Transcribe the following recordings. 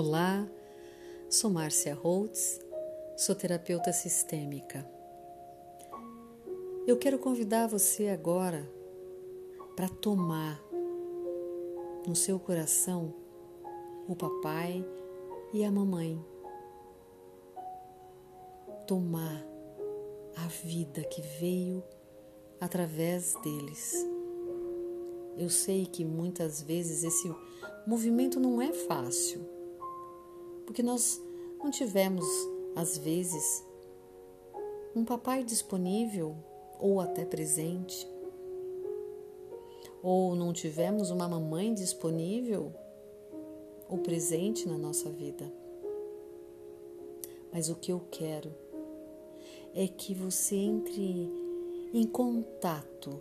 Olá, sou Márcia Holtz, sou terapeuta sistêmica. Eu quero convidar você agora para tomar no seu coração o papai e a mamãe. Tomar a vida que veio através deles. Eu sei que muitas vezes esse movimento não é fácil porque nós não tivemos, às vezes, um papai disponível ou até presente, ou não tivemos uma mamãe disponível ou presente na nossa vida. Mas o que eu quero é que você entre em contato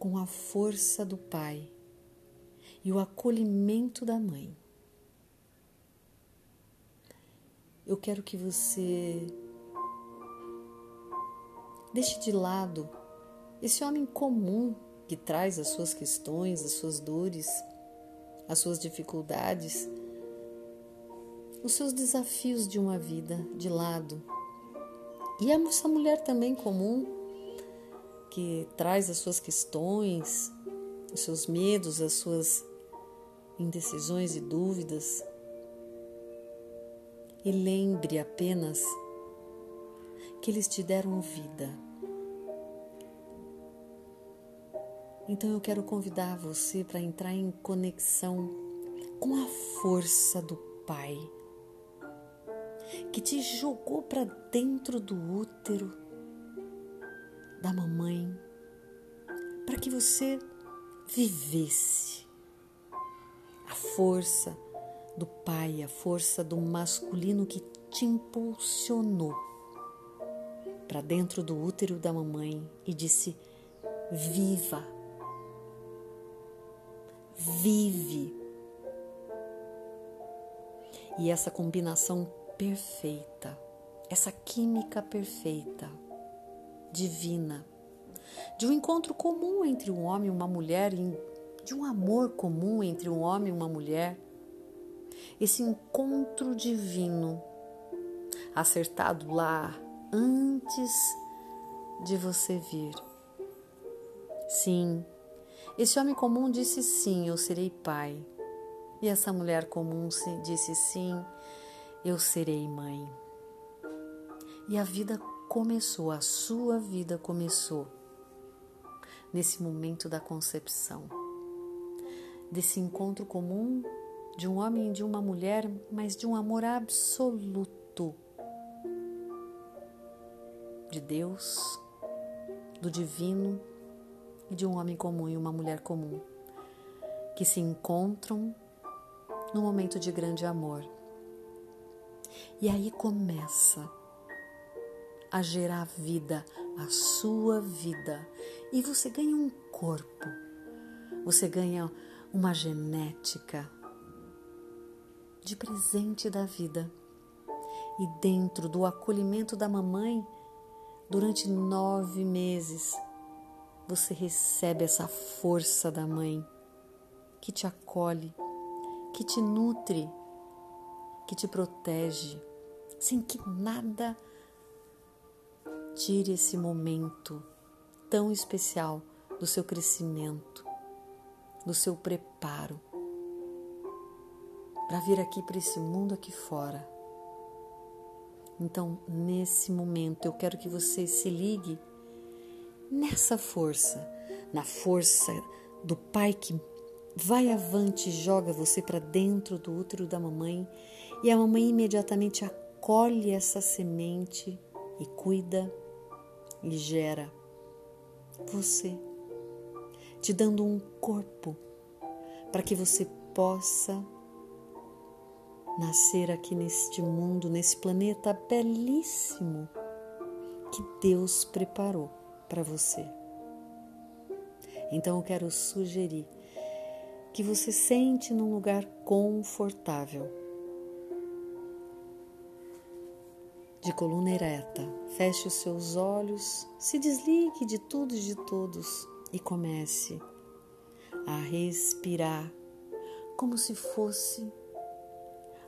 com a força do pai e o acolhimento da mãe. Eu quero que você deixe de lado esse homem comum que traz as suas questões, as suas dores, as suas dificuldades, os seus desafios de uma vida de lado. E essa mulher também comum que traz as suas questões, os seus medos, as suas indecisões e dúvidas e lembre apenas que eles te deram vida. Então eu quero convidar você para entrar em conexão com a força do Pai que te jogou para dentro do útero da mamãe para que você vivesse a força do Pai, a força do masculino que te impulsionou para dentro do útero da mamãe e disse: Viva, vive. E essa combinação perfeita, essa química perfeita, divina, de um encontro comum entre um homem e uma mulher, de um amor comum entre um homem e uma mulher esse encontro divino acertado lá antes de você vir. Sim, esse homem comum disse sim, eu serei pai. E essa mulher comum disse sim, eu serei mãe. E a vida começou, a sua vida começou nesse momento da concepção, desse encontro comum de um homem e de uma mulher, mas de um amor absoluto de Deus, do divino e de um homem comum e uma mulher comum que se encontram no momento de grande amor. E aí começa a gerar vida, a sua vida, e você ganha um corpo, você ganha uma genética, de presente da vida. E dentro do acolhimento da mamãe, durante nove meses, você recebe essa força da mãe que te acolhe, que te nutre, que te protege, sem que nada tire esse momento tão especial do seu crescimento, do seu preparo para vir aqui para esse mundo aqui fora. Então, nesse momento, eu quero que você se ligue nessa força, na força do Pai que vai avante e joga você para dentro do útero da mamãe e a mamãe imediatamente acolhe essa semente e cuida e gera você, te dando um corpo para que você possa nascer aqui neste mundo, nesse planeta belíssimo que Deus preparou para você. Então eu quero sugerir que você sente num lugar confortável, de coluna ereta. Feche os seus olhos, se desligue de tudo e de todos e comece a respirar como se fosse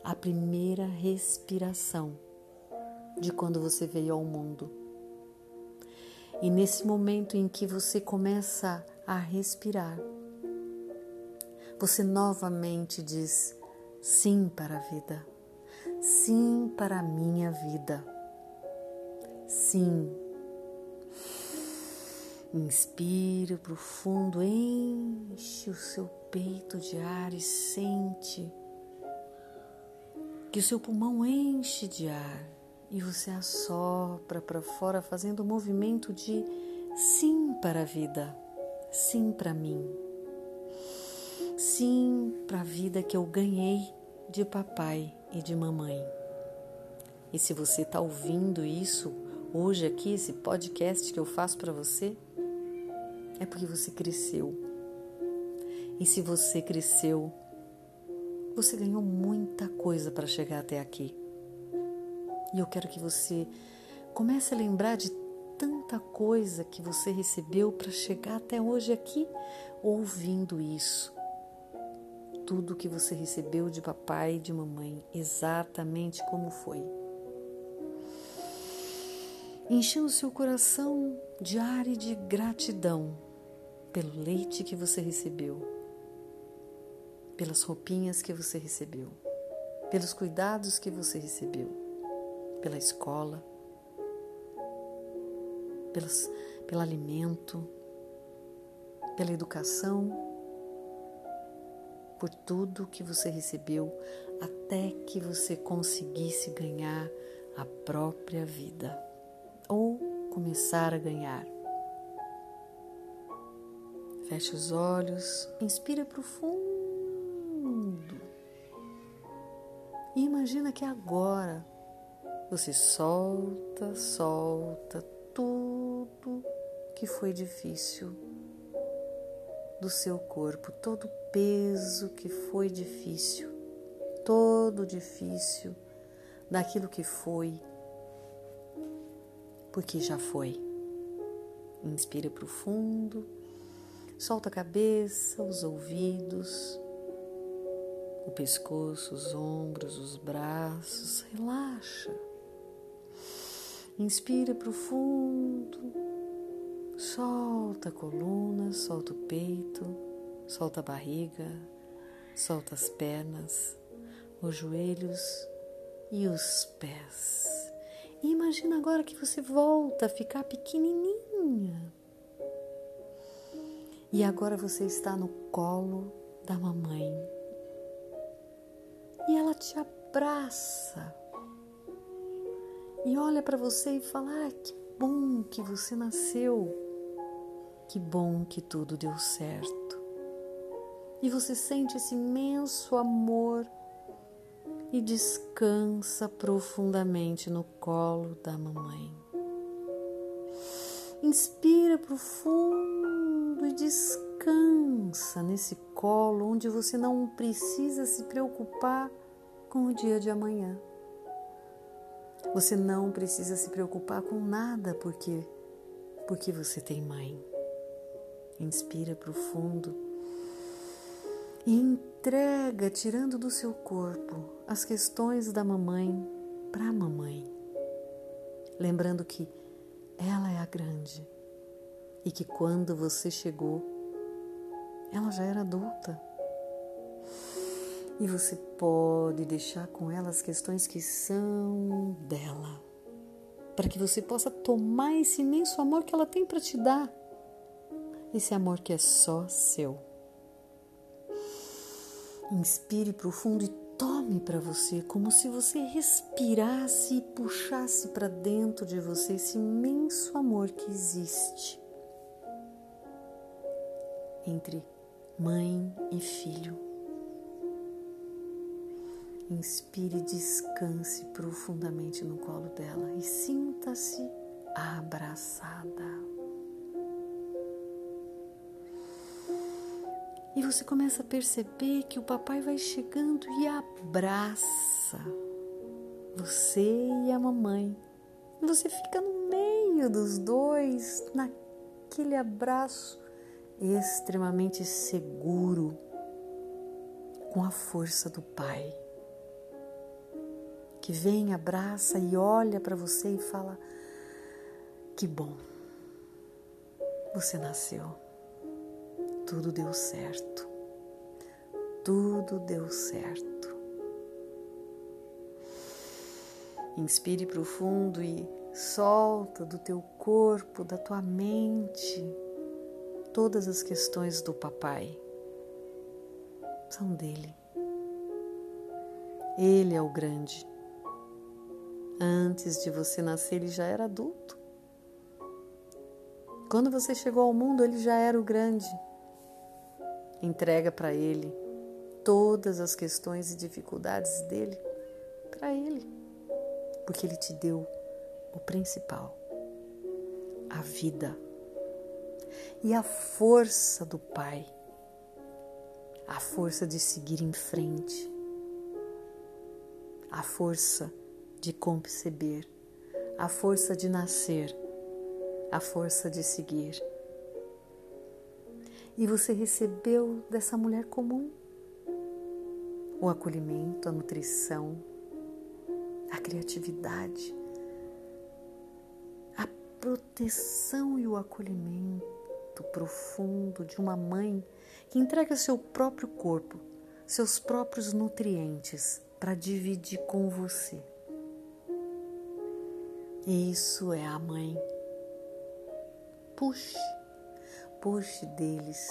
a primeira respiração de quando você veio ao mundo. E nesse momento em que você começa a respirar, você novamente diz sim para a vida, sim para a minha vida, sim. Inspire profundo, enche o seu peito de ar e sente que o seu pulmão enche de ar e você assopra para fora, fazendo o um movimento de sim para a vida, sim para mim, sim para a vida que eu ganhei de papai e de mamãe. E se você está ouvindo isso hoje aqui, esse podcast que eu faço para você, é porque você cresceu. E se você cresceu, você ganhou muita coisa para chegar até aqui. E eu quero que você comece a lembrar de tanta coisa que você recebeu para chegar até hoje aqui ouvindo isso. Tudo que você recebeu de papai e de mamãe, exatamente como foi. Enchendo seu coração de ar e de gratidão pelo leite que você recebeu, pelas roupinhas que você recebeu, pelos cuidados que você recebeu pela escola, pelos, pelo alimento, pela educação, por tudo que você recebeu até que você conseguisse ganhar a própria vida ou começar a ganhar. Feche os olhos, inspira profundo e imagina que agora você solta, solta tudo que foi difícil do seu corpo, todo o peso que foi difícil, todo difícil daquilo que foi, porque já foi. Inspira profundo, solta a cabeça, os ouvidos, o pescoço, os ombros, os braços, relaxa. Inspira profundo, solta a coluna, solta o peito, solta a barriga, solta as pernas, os joelhos e os pés. E imagina agora que você volta a ficar pequenininha. E agora você está no colo da mamãe. E ela te abraça e olha para você e fala: ah, que bom que você nasceu, que bom que tudo deu certo. E você sente esse imenso amor e descansa profundamente no colo da mamãe. Inspira profundo e descansa nesse colo onde você não precisa se preocupar com o dia de amanhã. Você não precisa se preocupar com nada porque porque você tem mãe. Inspira profundo e entrega, tirando do seu corpo as questões da mamãe para a mamãe, lembrando que ela é a grande e que quando você chegou, ela já era adulta e você pode deixar com ela as questões que são dela, para que você possa tomar esse imenso amor que ela tem para te dar, esse amor que é só seu. Inspire profundo e tome para você, como se você respirasse e puxasse para dentro de você esse imenso amor que existe entre mãe e filho. Inspire e descanse profundamente no colo dela e sinta-se abraçada. E você começa a perceber que o papai vai chegando e abraça você e a mamãe. E você fica no meio dos dois, naquele abraço extremamente seguro com a força do Pai, que vem, abraça e olha para você e fala: Que bom, você nasceu, tudo deu certo, tudo deu certo. Inspire profundo e solta do teu corpo, da tua mente, todas as questões do papai. São dele. Ele é o grande. Antes de você nascer, ele já era adulto. Quando você chegou ao mundo, ele já era o grande. Entrega para ele todas as questões e dificuldades dele para ele porque Ele te deu o principal, a vida e a força do Pai, a força de seguir em frente, a força de conceber, a força de nascer, a força de seguir. E você recebeu dessa mulher comum o acolhimento, a nutrição, a criatividade, proteção e o acolhimento profundo de uma mãe que entrega seu próprio corpo, seus próprios nutrientes para dividir com você. Isso é a mãe. Puxe, puxe deles,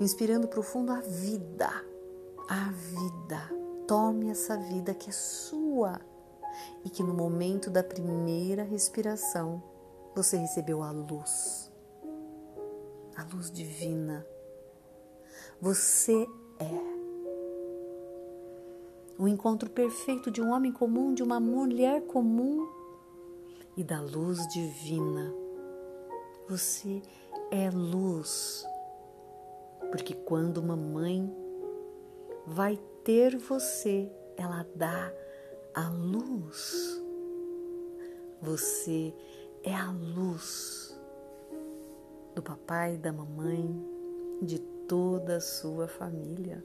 inspirando profundo a vida, a vida Tome essa vida que é sua e que no momento da primeira respiração você recebeu a luz, a luz divina. Você é o encontro perfeito de um homem comum, de uma mulher comum e da luz divina. Você é luz, porque quando uma mãe vai ter você, ela dá a luz. Você é a luz do papai, da mamãe, de toda a sua família.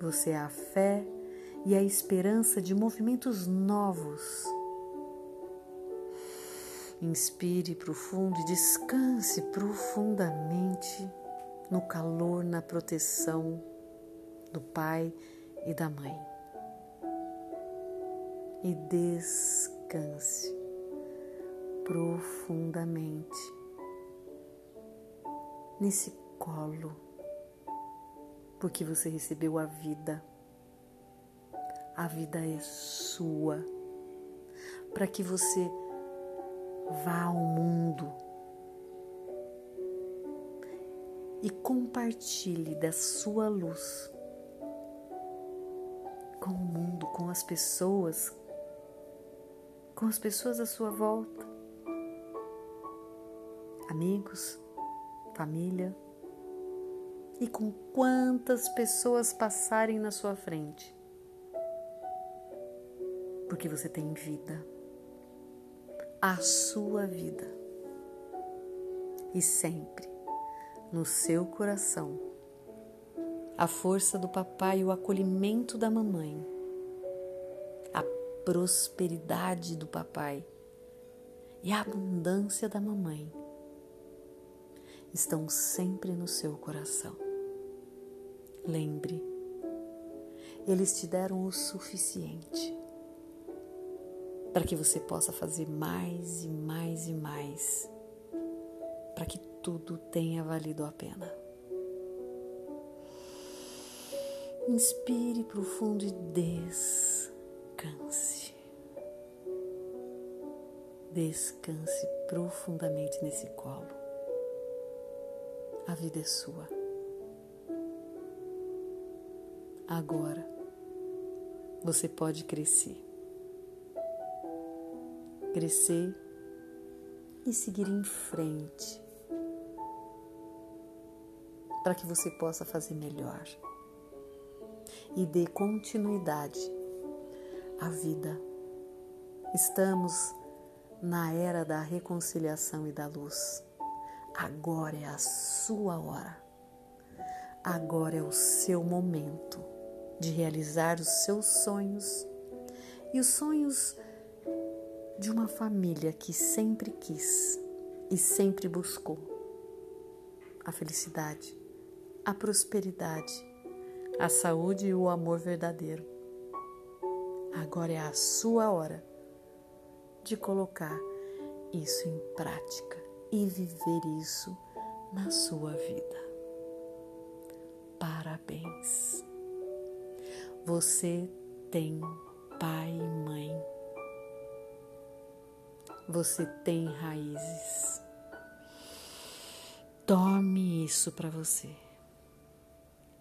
Você é a fé e a esperança de movimentos novos. Inspire profundo e descanse profundamente no calor, na proteção do pai e da mãe. E descanse profundamente nesse colo, porque você recebeu a vida. A vida é sua, para que você vá ao mundo e compartilhe da sua luz com o mundo, com as pessoas, com as pessoas à sua volta, amigos, família. E com quantas pessoas passarem na sua frente. Porque você tem vida, a sua vida, e sempre no seu coração a força do papai e o acolhimento da mamãe, prosperidade do papai e a abundância da mamãe estão sempre no seu coração. Lembre, eles te deram o suficiente para que você possa fazer mais e mais e mais, para que tudo tenha valido a pena. Inspire profundo e descanse. Descanse profundamente nesse colo. A vida é sua. Agora você pode crescer. Crescer e seguir em frente para que você possa fazer melhor e dê continuidade à vida. Estamos na era da reconciliação e da luz. Agora é a sua hora. Agora é o seu momento de realizar os seus sonhos e os sonhos de uma família que sempre quis e sempre buscou a felicidade, a prosperidade, a saúde e o amor verdadeiro. Agora é a sua hora de colocar isso em prática e viver isso na sua vida. Parabéns! Você tem pai e mãe. Você tem raízes. Tome isso para você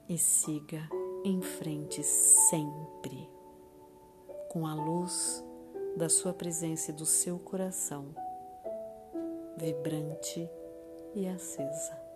e siga em frente sempre com a luz da sua presença e do seu coração vibrante e acesa.